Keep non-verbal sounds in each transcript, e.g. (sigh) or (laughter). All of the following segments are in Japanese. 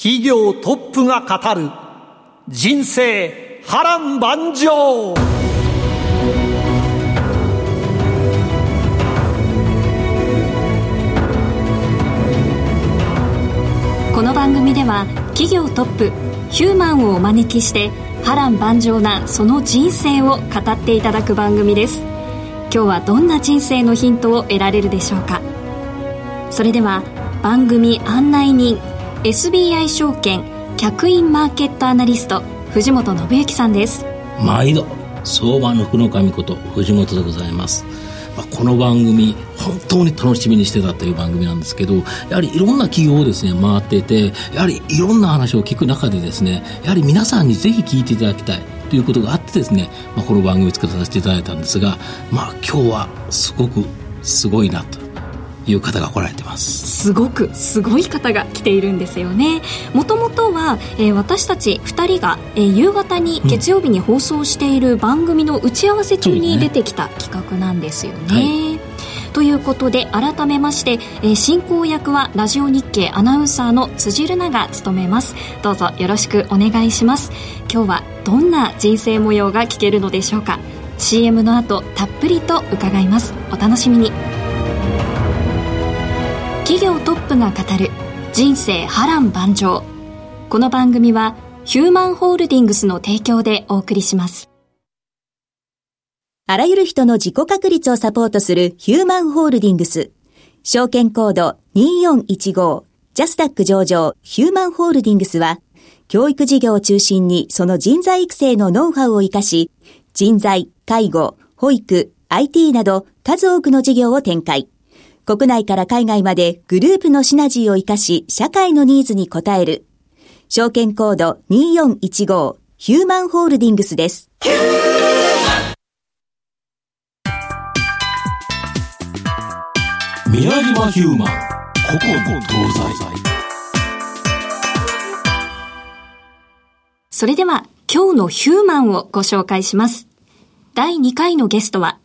企業トップが語る人生波乱万丈。この番組では企業トップヒューマンをお招きして波乱万丈なその人生を語っていただく番組です。今日はどんな人生のヒントを得られるでしょうか。それでは番組案内人 SBI 証券客員マーケットアナリスト藤本信之さんです。毎度相場の福の神こと藤本でございます。まあ、この番組本当に楽しみにしてたという番組なんですけどやはりいろんな企業をですね回っていてやはりいろんな話を聞く中でですねやはり皆さんにぜひ聞いていただきたいということがあってですね、まあ、この番組を作らさせていただいたんですがまあ今日はすごくすごいなと。いう方が来られてます。すごくすごい方が来ているんですよね。もともとは、えー、私たち2人が、えー、夕方に月曜日に放送している番組の打ち合わせ中に出てきた企画なんですよね、はい。ということで改めまして、えー、進行役はラジオ日経アナウンサーの辻るなが務めます。どうぞよろしくお願いします。今日はどんな人生模様が聞けるのでしょうか。CM の後たっぷりと伺います。お楽しみに企業トップが語る人生波乱万丈。この番組はヒューマンホールディングスの提供でお送りします。あらゆる人の自己確立をサポートするヒューマンホールディングス。証券コード2415ジャスダック上場。ヒューマンホールディングスは教育事業を中心にその人材育成のノウハウを活かし人材、介護、保育、IT など数多くの事業を展開。国内から海外までグループのシナジーを活かし、社会のニーズに応える。証券コード2415ヒューマンホールディングスです。宮島ヒューマン、古今東西。それでは今日のヒューマンをご紹介します。第2回のゲストは、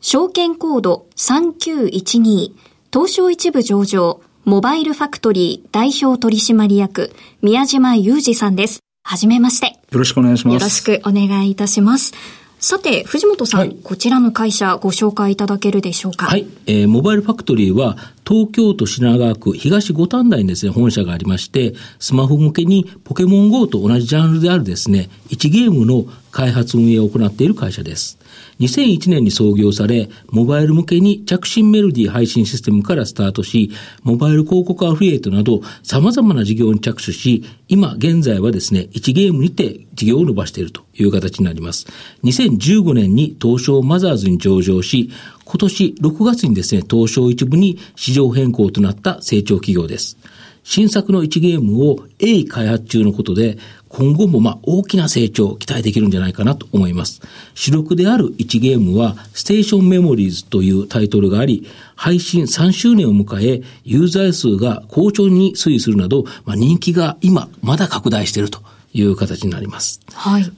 証券コード3912東証一部上場、モバイルファクトリー代表取締役、宮島裕二さんです。はじめまして。よろしくお願いします。よろしくお願いいたします。さて、藤本さん、はい、こちらの会社ご紹介いただけるでしょうか？はい。えー、モバイルファクトリーは、東京都品川区東五反田にですね、本社がありまして、スマホ向けにポケモン GO と同じジャンルであるですね、1ゲームの開発運営を行っている会社です。2001年に創業され、モバイル向けに着信メロディー配信システムからスタートし、モバイル広告アフリエイトなど様々な事業に着手し、今現在はですね、1ゲームにて事業を伸ばしているという形になります。2015年に東証マザーズに上場し、今年6月にですね、東証一部に市場変更となった成長企業です。新作の1ゲームを鋭意開発中のことで、今後もまあ大きな成長を期待できるんじゃないかなと思います。主力である1ゲームは、ステーションメモリーズというタイトルがあり、配信3周年を迎え、ユーザー数が好調に推移するなど、まあ、人気が今まだ拡大しているという形になります。はい。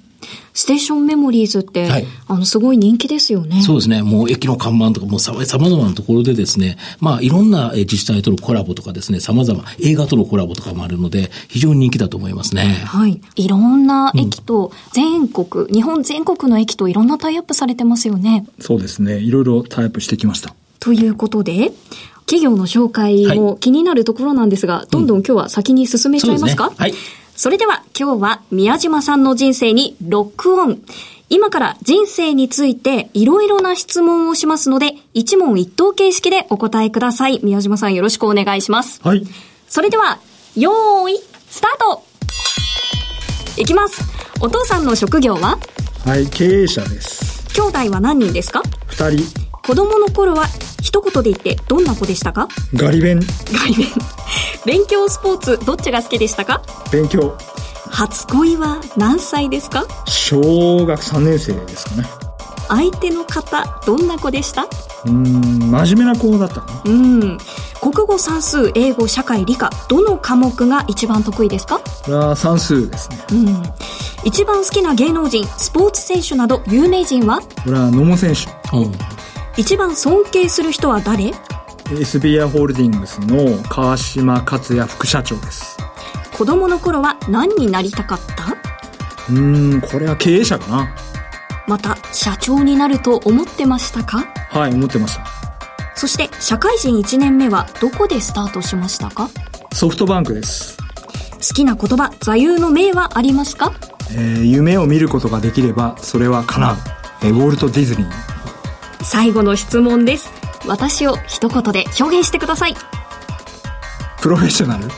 ステーションメモリーズって、はい、あの、すごい人気ですよね。そうですね。もう駅の看板とか、もうさまざまなところでですね、まあ、いろんな自治体とのコラボとかですね、様々、映画とのコラボとかもあるので、非常に人気だと思いますね。はい。いろんな駅と、全国、うん、日本全国の駅といろんなタイアップされてますよね。そうですね。いろいろタイアップしてきました。ということで、企業の紹介も気になるところなんですが、はい、どんどん今日は先に進めちゃいますか、うん、はい。それでは今日は宮島さんの人生にロックオン。今から人生についていろいろな質問をしますので、一問一答形式でお答えください。宮島さんよろしくお願いします。はい。それでは、よーい、スタートいきます。お父さんの職業は？はい、経営者です。兄弟は何人ですか？二人。子供の頃は一言で言ってどんな子でしたか？ガリ勉。ガリ勉。(laughs) 勉強スポーツどっちが好きでしたか？勉強。初恋は何歳ですか？小学3年生ですかね。相手の方、どんな子でした？うーん、真面目な子だった。うん。国語、算数、英語、社会、理科、どの科目が一番得意ですか？これは算数ですね。うん。一番好きな芸能人、スポーツ選手など有名人は？これは野茂選手。うん一番尊敬する人は誰？SBI ホールディングスの川島克也副社長です。子供の頃は何になりたかった？うーん、これは経営者かな。また、社長になると思ってましたか？はい、思ってました。そして、社会人1年目はどこでスタートしましたか？ソフトバンクです。好きな言葉、座右の銘はありますか？えー夢を見ることができれば、それは叶う。えーウォルト・ディズニー。最後の質問です。私を一言で表現してください。プロフェッショナル？(laughs)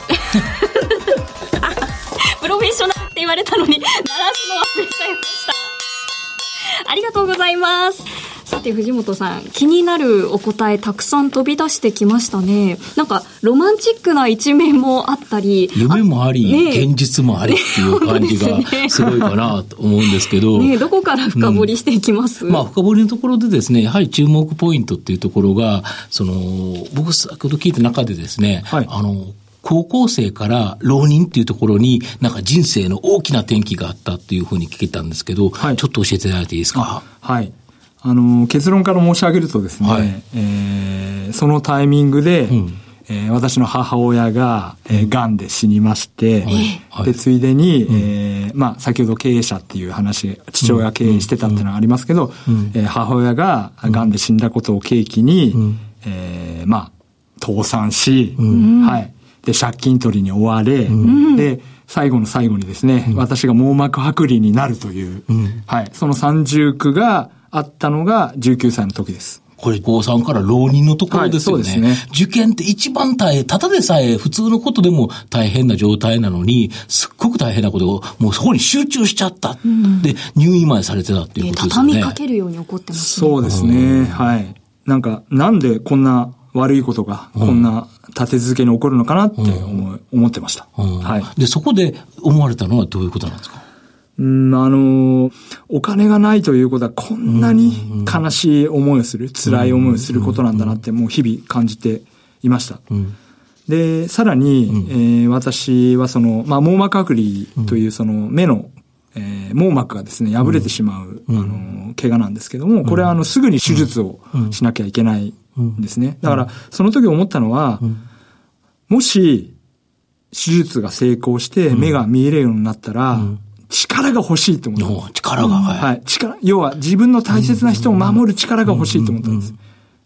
プロフェッショナルって言われたのに、鳴らすの忘れちゃいました。(laughs) ありがとうございます。さて、藤本さん、気になるお答えたくさん飛び出してきましたね。なんか、ロマンチックな一面もあったり。夢もあり、ねえ現実もありっていう (laughs) 感じがすごいかなと思うんですけど。(laughs) ねえどこから深掘りしていきます、まあ、深掘りのところでですね、やはり注目ポイントっていうところが、その、僕先ほど聞いた中でですね、はいあの、高校生から浪人っていうところに、なんか人生の大きな転機があったっていうふうに聞けたんですけど、はい。ちょっと教えていただいていいですか？はい。あの、結論から申し上げるとですね、はい。えーそのタイミングで、ん。えー私の母親が、えー、癌で死にまして、はい。で、ついでに、えーまあ、先ほど経営者っていう話、父親が経営してたっていうのはありますけど、えー母親が癌で死んだことを契機に、えーまあ、倒産し、はい。で、借金取りに追われ、で、最後の最後にですね、私が網膜剥離になるという、はい。その三重苦があったのが19歳の時です。これ、高3から浪人のところですよね。はいそうですね受験って一番大変、ただでさえ普通のことでも大変な状態なのに、すっごく大変なことを、もうそこに集中しちゃった。で、入院までされてたっていうねことですよね。畳みかけるように起こってますね。そうですね。はい。なんか、なんでこんな悪いことが、こんな立て続けに起こるのかなって思い思ってました。うん。はい。で、そこで思われたのはどういうことなんですか？うん、あのーお金がないということはこんなに悲しい思いをする、辛い思いをすることなんだなってもう日々感じていました。で、さらに、えー私はその、まあ、網膜剥離というその目の、えー網膜がですね、破れてしまう、あの、怪我なんですけども、これはあの、すぐに手術をしなきゃいけないんですね。だから、その時思ったのは、もし、手術が成功して目が見えるようになったら、力が欲しいと思った力が、はい。はい。力、要は自分の大切な人を守る力が欲しいと思ったんです。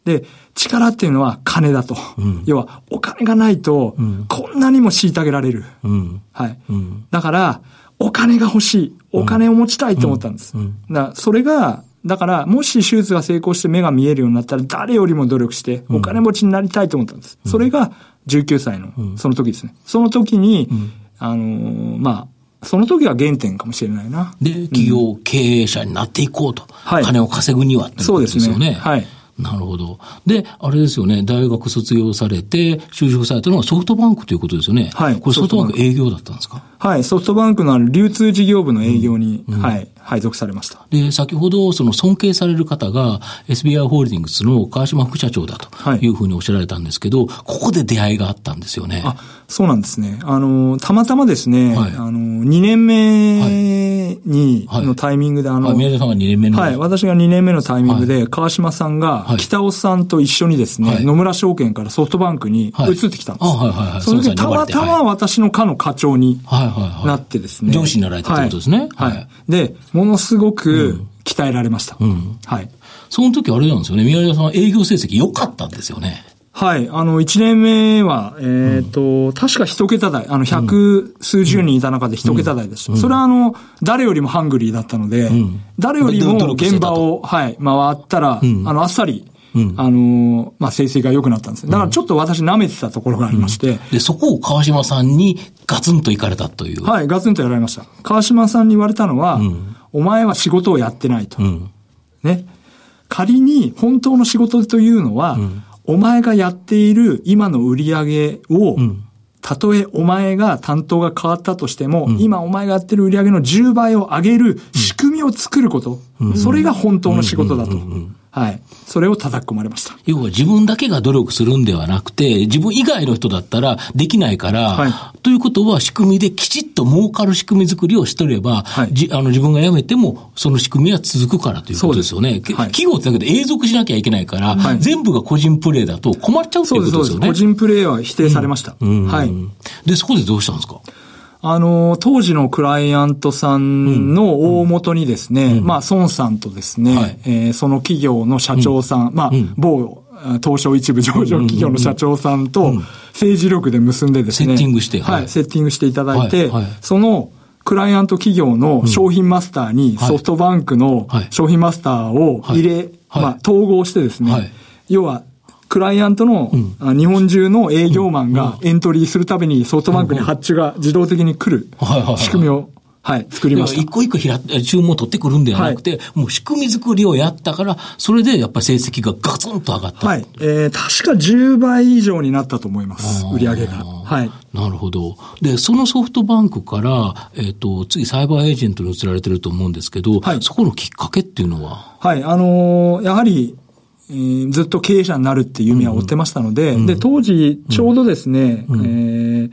で、力っていうのは金だと。要はお金がないと、こんなにも虐げられる。うん。はい。うん。だから、お金が欲しい。お金を持ちたいと思ったんです。だそれが、だから、もし手術が成功して目が見えるようになったら、誰よりも努力して、お金持ちになりたいと思ったんです。それが、19歳の、その時ですね。その時に、あのーまあ、その時が原点かもしれないな。で、企業経営者になっていこうと。はい金を稼ぐにはっていうことですよね。そうですねはいなるほど。で、あれですよね、大学卒業されて、就職されたのがソフトバンクということですよね。はいこれソフトバンク営業だったんですか？はい。ソフトバンクの流通事業部の営業に、はい、配属されました。で、先ほど、その尊敬される方が SBI ホールディングスの川島副社長だとはいいうふうにおっしゃられたんですけど、ここで出会いがあったんですよね。あ、そうなんですね。あの、たまたまですね、はいあの、2年目に、はいのタイミングで、あの、あ宮田さんが2年目の。はい、私が2年目のタイミングで、川島さんがはい、北尾さんと一緒にですね、はい野村証券からソフトバンクにはい移ってきたんです。あはいはいはいその時たまたま私の課の課長に。なってですね。上司になられたってことですねはい。で、ものすごく鍛えられました。んはい。その時あれなんですよね、宮田さんは営業成績良かったんですよね。はい。あの、1年目は、えっ、と、確か一桁台、あの、百数十人いた中で一桁台でした。それはあの、誰よりもハングリーだったので、誰よりも現場を、はい、回ったら、あの、あっさり、んあの、まあ、成績が良くなったんですね。だからちょっと私舐めてたところがありまして、で、そこを川島さんにガツンと行かれたという。はい、ガツンとやられました。川島さんに言われたのは、んお前は仕事をやってないと。うん。ね。仮に本当の仕事というのは、お前がやっている今の売り上げをたとえお前が担当が変わったとしても、今お前がやってる売り上げの10倍を上げる仕組みを作ること、それが本当の仕事だと。はい。それを叩き込まれました。要は自分だけが努力するんではなくて、自分以外の人だったらできないから、はということは仕組みできちっと儲かる仕組み作りをしとれば、はいじあの自分が辞めてもその仕組みは続くからということですよね。はい企業ってだけど永続しなきゃいけないから、はい全部が個人プレーだと困っちゃうってそです、そうですす。いううことでよね。個人プレイは否定されました。うんはい。で、そこでどうしたんですか？あの、当時のクライアントさんの大元にですね、まあ、孫さんとですね、はい。えーその企業の社長さん、まあ、某、あ東証一部上場企業の社長さんと政治力で結んでですね、セッティングしてはい、はい。セッティングしていただいて、はいはい。その、クライアント企業の商品マスターにはい。ソフトバンクのはい。商品マスターを入れ、はい。まあ、統合してですね、はい。要は、クライアントの、あ日本中の営業マンがエントリーするたびにソフトバンクに発注が自動的に来るはいはいはい仕組みを、はい、作りました一。個一個ひら注文を取ってくるんではなくて、もう仕組み作りをやったから、それでやっぱり成績がガツンと上がった。はい。えー、確か10倍以上になったと思います。売り上げが。はい。なるほど。で、そのソフトバンクから、えっ、と、次サイバーエージェントに移られてると思うんですけど、はいそこのきっかけっていうのは、はい。あのーやはり、えーずっと経営者になるっていう夢は追ってましたので、で、当時、ちょうどですね、えー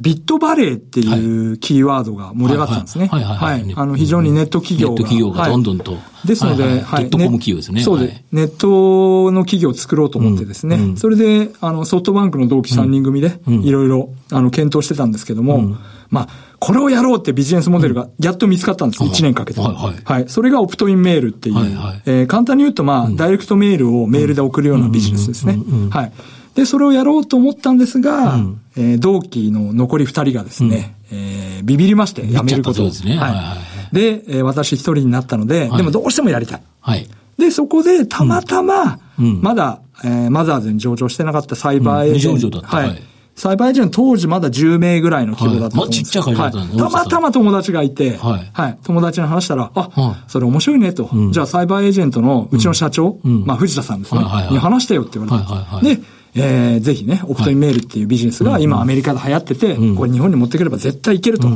ビットバレーっていうキーワードが盛り上がってたんですね。はいはい。あの、非常にネット企業が。ネット企業がどんどんと。はい。ですので、はいはい。ドットコム企業ですね。そうで。ネットの企業を作ろうと思ってですね、それで、あの、ソフトバンクの同期3人組で、いろいろ、あの、検討してたんですけども、まあ、これをやろうってビジネスモデルがやっと見つかったんです。1年かけて。はいはい。はい。それがオプトインメールっていう、はいはい。えー簡単に言うと、まあ、ダイレクトメールをメールで送るようなビジネスですね。はい。で、それをやろうと思ったんですが、えー同期の残り2人がですね、えービビりまして、辞めることですね。はい。はいはで、えー私一人になったので、はい。でもどうしてもやりたい。はい。で、そこでたまたま、うん。まだ、えーマザーズに上場してなかったサイバーエージェント。はい。はい。サイバーエージェント当時まだ10名ぐらいの規模だったと思うんです。はい。まあちっちゃい会社だったんではい。たまたま友達がいて、はい。友達に話したら、あ、はい。それ面白いねと、じゃあサイバーエージェントのうちの社長、ん。まあ藤田さんですね、はいはいはい。に話してよって言われて、はいはいはい。で、えーぜひね、オプトインメールっていうビジネスが今アメリカで流行ってて、これ日本に持ってくれば絶対いけると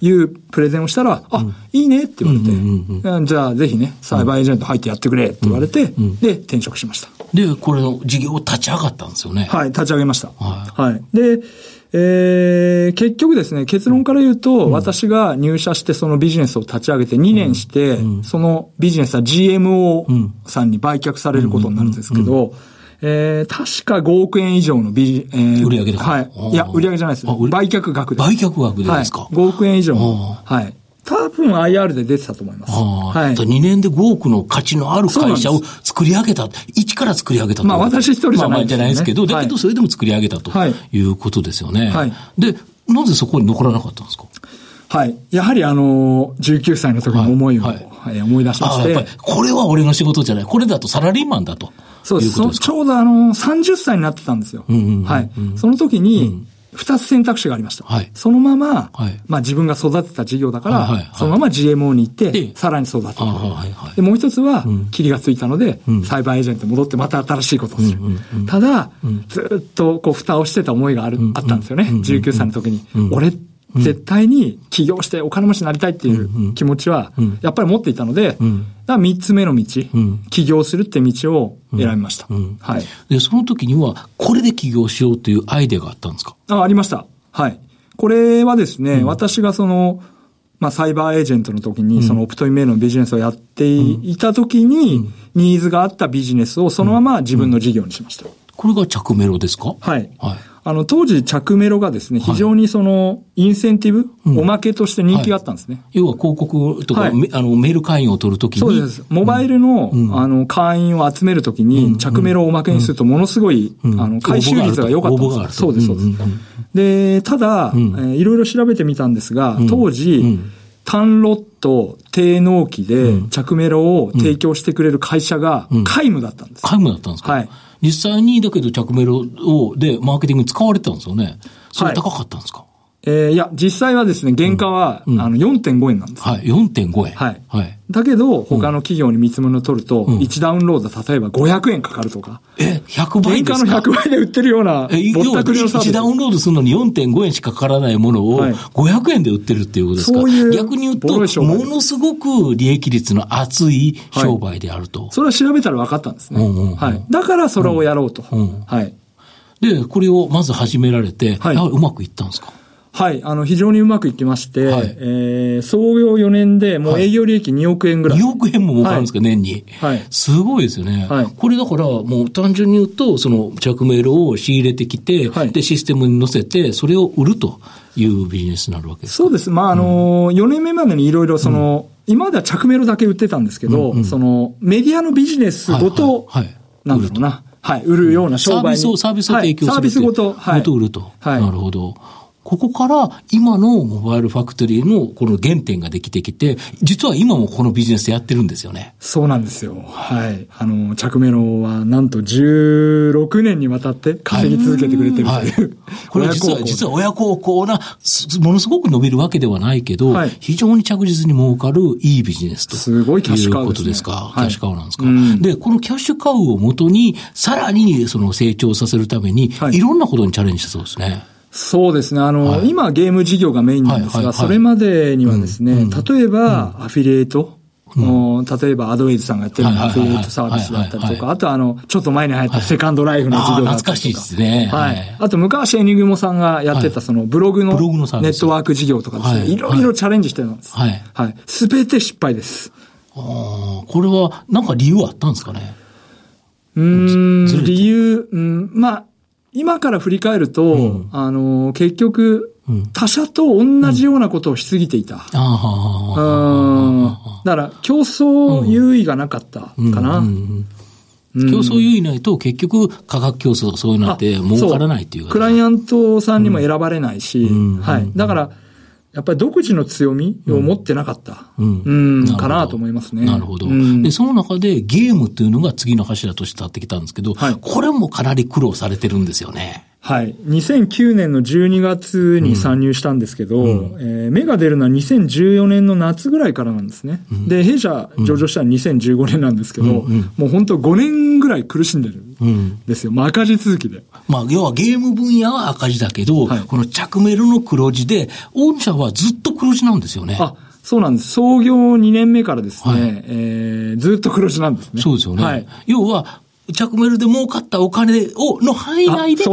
いうプレゼンをしたら、あ、いいねって言われて、うんじゃあぜひね、サイバーエージェント入ってやってくれって言われて、で、転職しました。で、これの事業を立ち上がったんですよね。はい、立ち上げました。ははい。で、えー、結局ですね、結論から言うと、私が入社してそのビジネスを立ち上げて2年して、そのビジネスは GMO さんに売却されることになるんですけど、えー、確か5億円以上のビジ、えー、売上ですか？はいいや、売上じゃないです。あ売却額です。売却額でですか？はい。5億円以上。はい。多分 IR で出てたと思います。はい。2年で5億の価値のある会社を作り上げた、一から作り上げたと。まあ私一人じゃないですよねまあまあじゃないですけど、だけはいどそれでも作り上げたとはいいうことですよね。はいで、なぜそこに残らなかったんですか？はい。やはりあの、19歳の時の思いを、はいはい思い出しまして。やっぱり、これは俺の仕事じゃない。これだとサラリーマンだと。そうです。ちょうどあの、30歳になってたんですよ。はい。その時に、二つ選択肢がありました。はいそのまま、はいまあ自分が育てた事業だから、そのまま GMO に行ってで、さらに育てる。ああはいはいで、もう一つは、キリがついたので、サイバーエージェントに戻ってまた新しいことをする。ただ、ずっとこう、蓋をしてた思いがある、あったんですよね。19歳の時に。俺、絶対に起業してお金持ちになりたいっていう気持ちは、やっぱり持っていたので、だから三つ目の道、起業するって道を選びました。はい。で、その時には、これで起業しようというアイデアがあったんですか？あ、ありました。はい。これはですね、私がその、まあ、サイバーエージェントの時に、そのオプトインメールのビジネスをやっていた時に、ニーズがあったビジネスをそのまま自分の事業にしました。これが着メロですか？はい。はい。あの、当時、着メロがですね、非常にその、インセンティブ、おまけとして人気があったんですね。要は広告とか、はい。めあのメール会員を取るときに、そうです。モバイルの、あの、会員を集めるときに、着メロをおまけにすると、ものすごい、あの、回収率が良かったんですよ。そうです、そうです。うんうんうん。で、ただ、えーいろいろ調べてみたんですが、当時、単ロット、低納期で、着メロを提供してくれる会社が、皆無だったんです。皆無だったんですか？はい実際に、だけど着メロを、で、マーケティングに使われてたんですよね。それ高かったんですか、えー、いや、実際はですね、原価は、うん、あの、4.5円なんです。はい、4.5円。はい。はい。だけど、他の企業に見積もりを取ると、うん、1ダウンロード、例えば500円かかるとか。え、100倍ですか？原価の100倍で売ってるような、え、ぼったくりのサービス。1ダウンロードするのに4.5円しかかからないものを、500円で売ってるっていうことですか、はい、そういう逆に言うと、ものすごく利益率の厚い商売であると。はい、それは調べたら分かったんですね。うんうんうん、はい。だからそれをやろうと。うんうん、はい。で、これをまず始められて、はい、うまくいったんですか？はい、あの、非常にうまくいきまして、はい、えー、創業4年で、もう営業利益2億円ぐらい。2億円も儲かるんですか、はい、年に。はい。すごいですよね。はい。これだから、もう単純に言うと、その着メールを仕入れてきて、はい、で、システムに載せて、それを売るというビジネスになるわけですそうです。まあ、あの、うん、4年目までにいろいろその、うん、今までは着メールだけ売ってたんですけど、うんうん、その、メディアのビジネスごと、はい、はい、なんだろうな。はい、売るような商売に。サービスを、サービスを提供する、はい、サービスごと、はい。ごと売ると。はい。なるほど。ここから今のモバイルファクトリーのこの原点ができてきて、実は今もこのビジネスやってるんですよね。そうなんですよ。はい。あの、着メロはなんと16年にわたって稼ぎ続けてくれてるという、はい、これ実は、実は親孝行な、ものすごく伸びるわけではないけど、はい、非常に着実に儲かるいいビジネスと。すごいキャッシュカウ、いうことですか。キャッシュカウなんですか？で、このキャッシュカウをもとに、さらにその成長させるために、いろんなことにチャレンジしたそうですね。そうですね。あの、はい、今ゲーム事業がメインなんですが、それまでにはですね、うん、例えば、アフィリエイト、うん、例えば、アドウェイズさんがやってるアフィリエイトサービスだったりとか、あとあの、ちょっと前に入ったセカンドライフの事業だったりとか。懐かしいですね。はい。あと、昔エニグモさんがやってた、その、ブログのネットワーク事業とかですね、いろいろチャレンジしてるんです。はい。はい。すべて失敗です。ああ、これは、なんか理由あったんですかね？うん、理由、うん、まあ、今から振り返ると、うん、あの、結局、他社と同じようなことをしすぎていた。うん、だから、競争優位がなかった。かな。競争優位ないと結局価格競争とかそういうのって儲からないっていうクライアントさんにも選ばれないし、はい。だから、やっぱり独自の強みを持ってなかった。うん。うん、かなと思いますね。なるほど。うん、で、その中でゲームっていうのが次の柱として立ってきたんですけど、はい、これもかなり苦労されてるんですよね。はい。2009年の12月に参入したんですけど、うん、えー、芽が出るのは2014年の夏ぐらいからなんですね。うん、で、弊社上場したのは2015年なんですけど、うんうん、もう本当5年ぐらい苦しんでるんですよ。まあ赤字続きで。まあ、要はゲーム分野は赤字だけど、はい、この着メルの黒字で、御社はずっと黒字なんですよね。あそうなんです。創業2年目からですね、はい、えー、ずっと黒字なんですね。そうですよね。はい、要は、着メルで儲かったお金を、の範囲内で、ゲ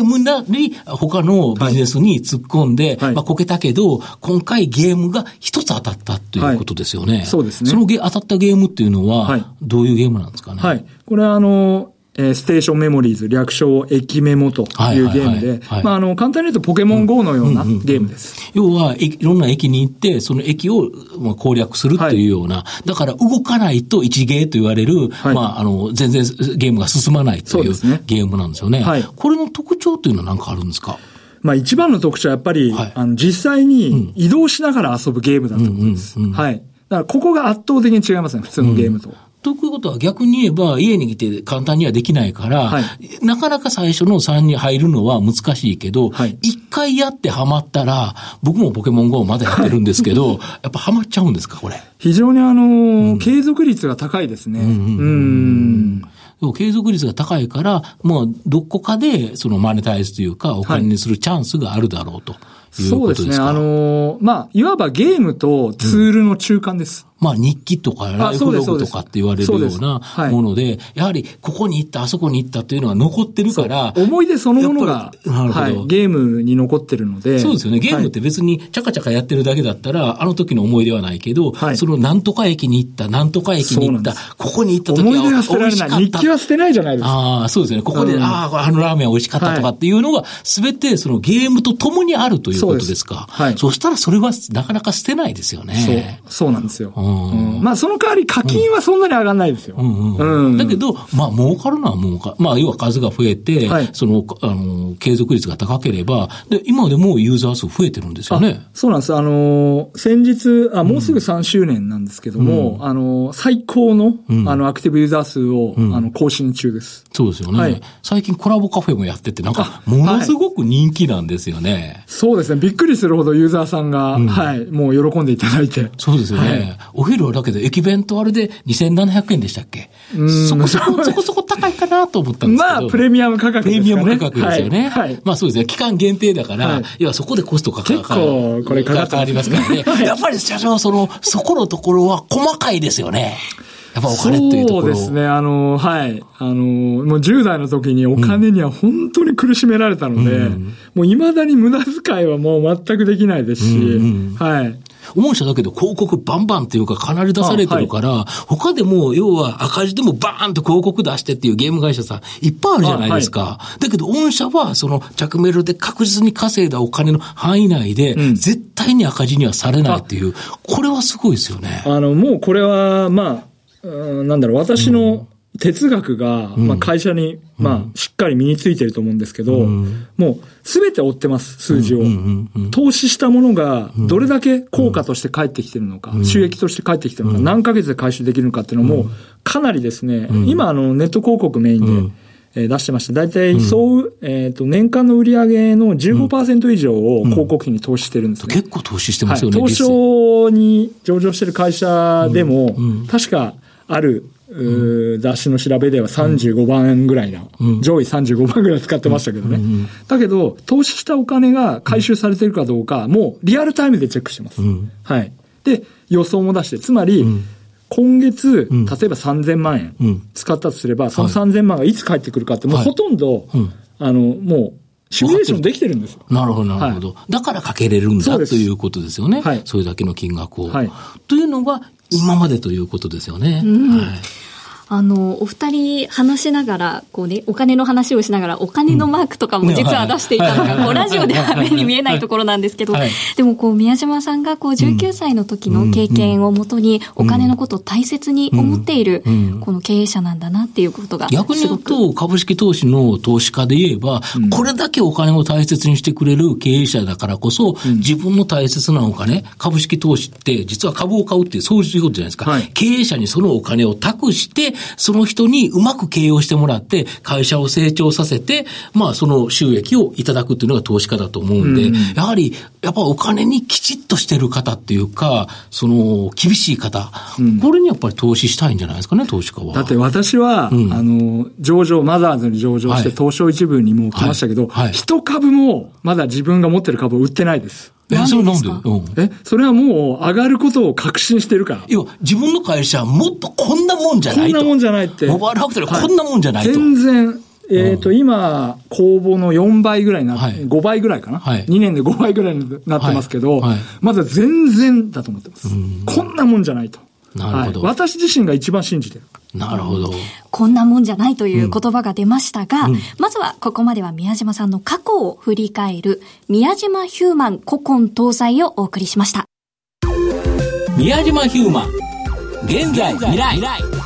ームなり、他のビジネスに突っ込んで、はい、まあ、こけたけど、今回ゲームが一つ当たったということですよね。はい、そうですね。そのゲ当たったゲームっていうのは、どういうゲームなんですかね。はい。これはあの、えー、ステーションメモリーズ、略称駅メモとい。うゲームで、まあ、あの、簡単に言うとポケモン GO のようなゲームです。要は、いろんな駅に行って、その駅を攻略するっていうような、はい、だから動かないと一ゲーと言われる、はい、まあ、あの、全然ゲームが進まないというゲームなんですよね。はい、これの特徴というのは何かあるんですか？まあ一番の特徴はやっぱり、はい、あの実際に移動しながら遊ぶゲームだと思うんです。はい。だからここが圧倒的に違いますね、普通のゲームと。うんということは逆に言えば家に来て簡単にはできないから、はい、なかなか最初の3に入るのは難しいけど、はい、1回やってハマったら、僕もポケモン GO まだやってるんですけど、(laughs) やっぱハマっちゃうんですか、これ。非常にあの、うん、継続率が高いですね。うん。継続率が高いから、もうどこかでそのマネタイズというかお金にするチャンスがあるだろうと。そうですね。あのー、まあ、いわばゲームとツールの中間です。うん、まあ、日記とかライフログとかって言われるようなもので、やはり、ここに行った、あそこに行ったっていうのが残ってるから、思い出そのものが、なるほど、はい、ゲームに残ってるので。そうですよね。ゲームって別に、ちゃかちゃかやってるだけだったら、あの時の思い出はないけど、はい、そのなんとか駅に行った、なんとか駅に行った、ここに行った時は美味しかった。日記は捨てないじゃないですか。ああ、そうですね。ここで、うん、ああ、あのラーメンは美味しかったとかっていうのが、すべてそのゲームと共にあるということですか。はい。そしたらそれはなかなか捨てないですよね。そう、そうなんですよ。うん。まあ、その代わり課金はそんなに上がらないですよ。うん。うん。だけど、まあ、儲かるのは儲かまあ、要は数が増えて、はい。その、あの、継続率が高ければ、で、今でもユーザー数増えてるんですよね。そうなんです。あのー、先日、あ、もうすぐ3周年なんですけども、あのー、最高の、あの、アクティブユーザー数を、あの、更新中です。そうですよね、はい。最近コラボカフェもやってて、なんか、ものすごく人気なんですよね。そうですね。びっくりするほどユーザーさんが、はい、もう喜んでいただいて。そうですよね。お昼はだけど、駅弁とあれで2700円でしたっけ？そこそこ、(laughs) そこそこ高いかなと思ったんですけど。まあ、プレミアム価格プレですかね。ミアム価格ですよね。はい。はいまあそうですね。期間限定だから、はいい、や、そこでコストかかる。結構これかかってますかかりますからね。やっぱり社長、その、そこのところは細かいですよね。やっぱお金っていうところ。そうですね。あの、はい。あの、もう10代の時にお金には本当に苦しめられたので、もう未だに無駄遣いはもう全くできないですし、うんはい。御社だけど広告バンバンっていうかかなり出されてるから、他でも要は赤字でもバーンと広告出してっていうゲーム会社さんいっぱいあるじゃないですか。だけど御社はその着メルで確実に稼いだお金の範囲内で、ん。絶対に赤字にはされないっていう、これはすごいですよね。あの、もうこれは、まあ、うんなんだろう、私の哲学が、まあ会社に、まあ、しっかり身についてると思うんですけど、もう、すべて追ってます、数字を。投資したものが、どれだけ効果として返ってきてるのか、収益として返ってきてるのか、何ヶ月で回収できるのかっていうのも、かなりですね、今、あの、ネット広告メインで、えー出してました。大体、そう、えっ、と、年間の売り上げの15%以上を広告費に投資してるんですね。結構投資してまはい、すよね。東証に上場してる会社でも、確かある、うー雑誌の調べでは35番ぐらいな、上位35番ぐらい使ってましたけどね。だけど、投資したお金が回収されてるかどうか、もうリアルタイムでチェックしてます。はい。で、予想も出して、つまり、今月、例えば3000万円うん。使ったとすれば、その3000万がいつ返ってくるかって、もうはい。ほとんど、うん。あの、もう、シミュレーションできてるんですよ。なるほど、なるほど。だからかけれるんだということですよね。はい。それだけの金額を。はい。というのが、今までということですよね。はいあの、お二人話しながら、こうね、お金の話をしながら、お金のマークとかも実は出していたのが、こう、ラジオでは目に見えないところなんですけどはい、でもこう、宮島さんがこう、19歳の時の経験をもとに、お金のことを大切に思っている、この経営者なんだなっていうことが、逆に言うと、株式投資の投資家で言えば、これだけお金を大切にしてくれる経営者だからこそ、自分の大切なお金、株式投資って、実は株を買うってそういうことじゃないですか。はい。経営者にそのお金を託して、その人にうまく経営をしてもらって、会社を成長させて、まあ、その収益をいただくっていうのが投資家だと思うんで、やはり、やっぱお金にきちっとしてる方っていうか、その、厳しい方、これにやっぱり投資したいんじゃないですかね、投資家は。だって私は、ん。あの、上場、マザーズに上場して、はい。東証一部にもう来ましたけど、はい。はい。一株もまだ自分が持ってる株を売ってないです。え、それなんで？うん。え、それはもう上がることを確信してるから。要は、自分の会社はもっとこんなもんじゃないと。こんなもんじゃないって。モバイルファクトリーははいこんなもんじゃないと。全然、えっ、と、今、公募の4倍ぐらいになって、はい5倍ぐらいかな、はい ?2 年で5倍ぐらいになってますけど、はいはいまだ全然だと思ってます。こんなもんじゃないと。なるほどはい私自身が一番信じてる。なるほど。こんなもんじゃないという言葉が出ましたが、まずはここまでは宮島さんの過去を振り返る、宮島ヒューマン古今東西をお送りしました。宮島ヒューマン。現在、未来。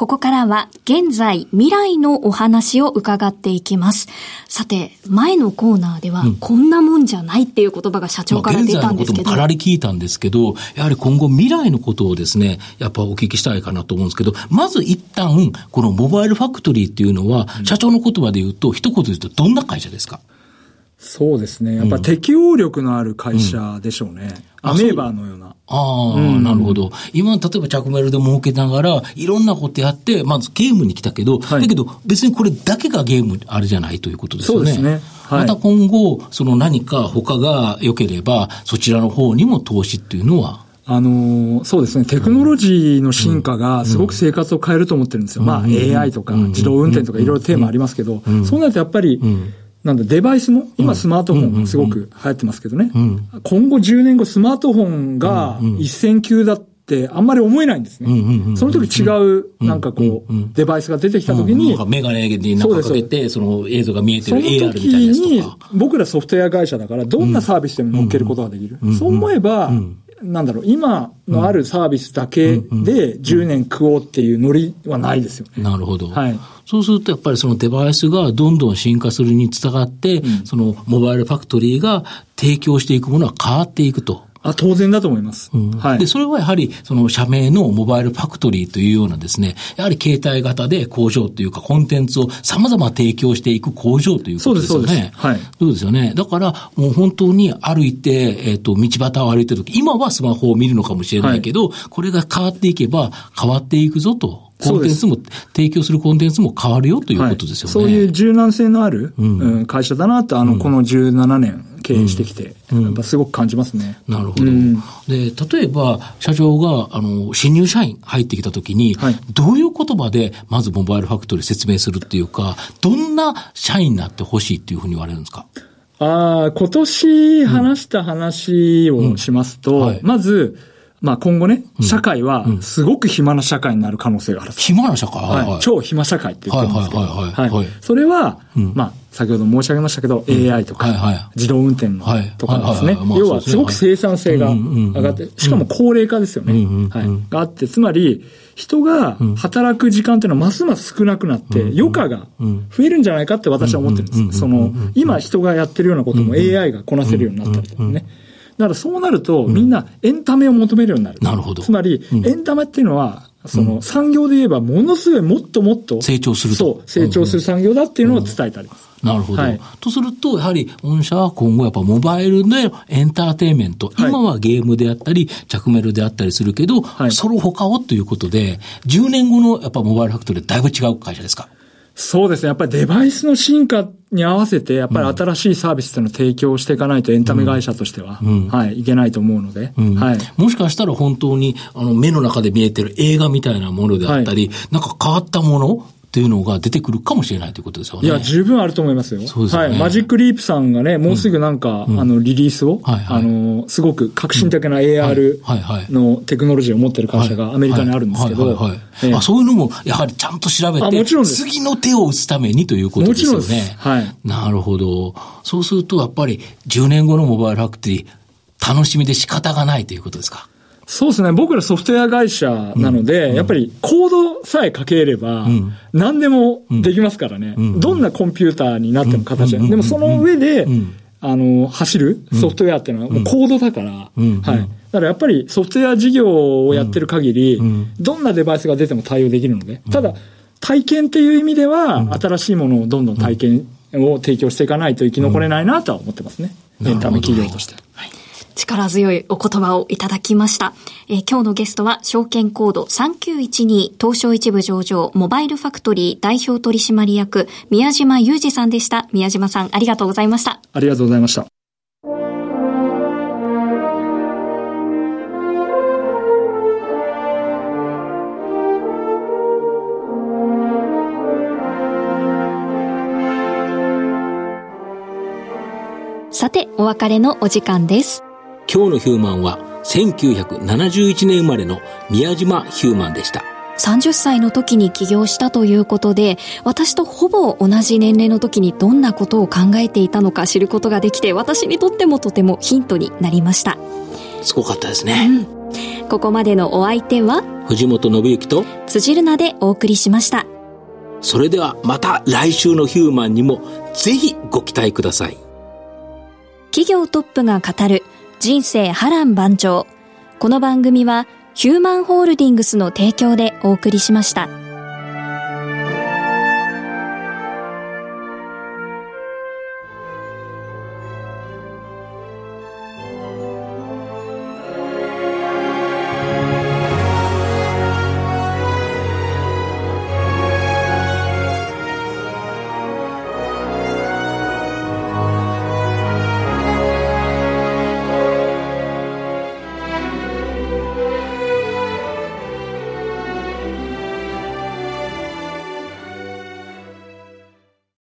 ここからは現在未来のお話を伺っていきます。さて、前のコーナーでは、こんなもんじゃないっていう言葉が社長まあ、から出現在のたんですけど、こともかなり聞いたんですけど、やはり今後未来のことをですね、やっぱお聞きしたいかなと思うんですけど、まず一旦、このモバイルファクトリーっていうのは、社長の言葉で言うと、一言で言うとどんな会社ですか？そうですね。やっぱ適応力のある会社でしょうね。アメーバーのような。ああ、なるほど。今、例えば着メルで儲けながら、いろんなことやって、まずゲームに来たけど、はい。だけど別にこれだけがゲームあれじゃないということですよね。そうですね。はい。また今後、その何か他が良ければ、そちらの方にも投資っていうのは、あのーそうですね、テクノロジーの進化がすごく生活を変えると思ってるんですよ。まあ AI とか自動運転とかいろいろテーマありますけど、そうなるとやっぱり、なんだ、デバイスも、今スマートフォンがすごく流行ってますけどね、今後10年後スマートフォンが一線級だってあんまり思えないんですね。その時違う、なんかこう、デバイスが出てきた時にメガネになんかかけて、その映像が見えてる AR 時みたいなやつにとか。、僕らソフトウェア会社だから、どんなサービスでも乗っけることができる。そう思えば、なんだろう、今のあるサービスだけで10年食おうっていうノリはないですよね。なるほど。はい。そうするとやっぱりそのデバイスがどんどん進化するにつがって、そのモバイルファクトリーが提供していくものは変わっていくと。あ、当然だと思います。うん、はい。で、それはやはり、その社名のモバイルファクトリーというようなですね、やはり携帯型で工場というかコンテンツを様々提供していく工場ということですよね。そうです、そうです。はい。そうですよね。だから、もう本当に歩いて、えっ、ー、と、道端を歩いてるとき、今はスマホを見るのかもしれないけど、はい、これが変わっていけば変わっていくぞと。コンテンツも、提供するコンテンツも変わるよということですよね。はい、そういう柔軟性のある、うん、会社だなと、あの、この17年経営してきて、やっぱすごく感じますね。なるほど。で、例えば、社長が、あの、新入社員入ってきたときに、はい、どういう言葉で、まずモバイルファクトリー説明するっていうか、どんな社員になってほしいっていうふうに言われるんですか？ああ、今年話した話をしますと、うん。はい、まず、まあ今後ね、社会はすごく暇な社会になる可能性がある。暇な社会？はい。超暇社会って言ってますけど。はいはいはい。それは、まあ、先ほど申し上げましたけど、AI とか、自動運転とかですね。要はすごく生産性が上がって、しかも高齢化ですよね。はい。があって、つまり、人が働く時間っていうのはますます少なくなって、余暇が増えるんじゃないかって私は思ってるんです。その、今人がやってるようなことも AI がこなせるようになったりとかね。だからそうなると、みんなエンタメを求めるようになる。なるほど。つまり、エンタメっていうのは、その産業で言えばものすごいもっともっと成長するそう、成長する産業だっていうのを伝えてあります。なるほど、はい。とすると、やはり、御社は今後やっぱモバイルでエンターテインメント、今はゲームであったり、着メロであったりするけど、はい、その他をということで、10年後のやっぱモバイルファクトリーだいぶ違う会社ですか？そうですね。やっぱりデバイスの進化に合わせて、やっぱり新しいサービスのを提供していかないとエンタメ会社としては、うん、はい、いけないと思うので、うん、はい。もしかしたら本当に、あの、目の中で見えてる映画みたいなものであったり、はい、なんか変わったものっていうのが出てくるかもしれないということですよね。いや、十分あると思いますよ。そうですね。はい。マジックリープさんがね、もうすぐなんか、うん、あの、リリースを、はいはい、あの、すごく革新的な AR のテクノロジーを持ってる会社がアメリカにあるんですけど、あそういうのも、やはりちゃんと調べて、もちろん次の手を打つためにということですよね。もちろんです。はい。なるほど。そうすると、やっぱり10年後のモバイルファクトリー、楽しみで仕方がないということですか？そうですね。僕らソフトウェア会社なので、うん、やっぱりコードさえ書ければ、何でもできますからね。うん、どんなコンピューターになっても形で。でもその上で、あの、走るソフトウェアっていうのはコードだから、はい。だからやっぱりソフトウェア事業をやってる限り、どんなデバイスが出ても対応できるので、ただ、体験っていう意味では、新しいものをどんどん体験を提供していかないと生き残れないなとは思ってますね。エンタメ企業として。はい力強いお言葉をいただきました。えー、今日のゲストは証券コード3912東証一部上場モバイルファクトリー代表取締役宮島裕二さんでした。宮島さんありがとうございました。ありがとうございました。さて、お別れのお時間です。今日のヒューマンは1971年生まれの宮島ヒューマンでした。30歳の時に起業したということで、私とほぼ同じ年齢の時にどんなことを考えていたのか知ることができて、私にとってもとてもヒントになりました。すごかったですね。うん、ここまでのお相手は、藤本信之と辻るなでお送りしました。それではまた来週のヒューマンにもぜひご期待ください。企業トップが語る人生波乱万丈。この番組はヒューマンホールディングスの提供でお送りしました。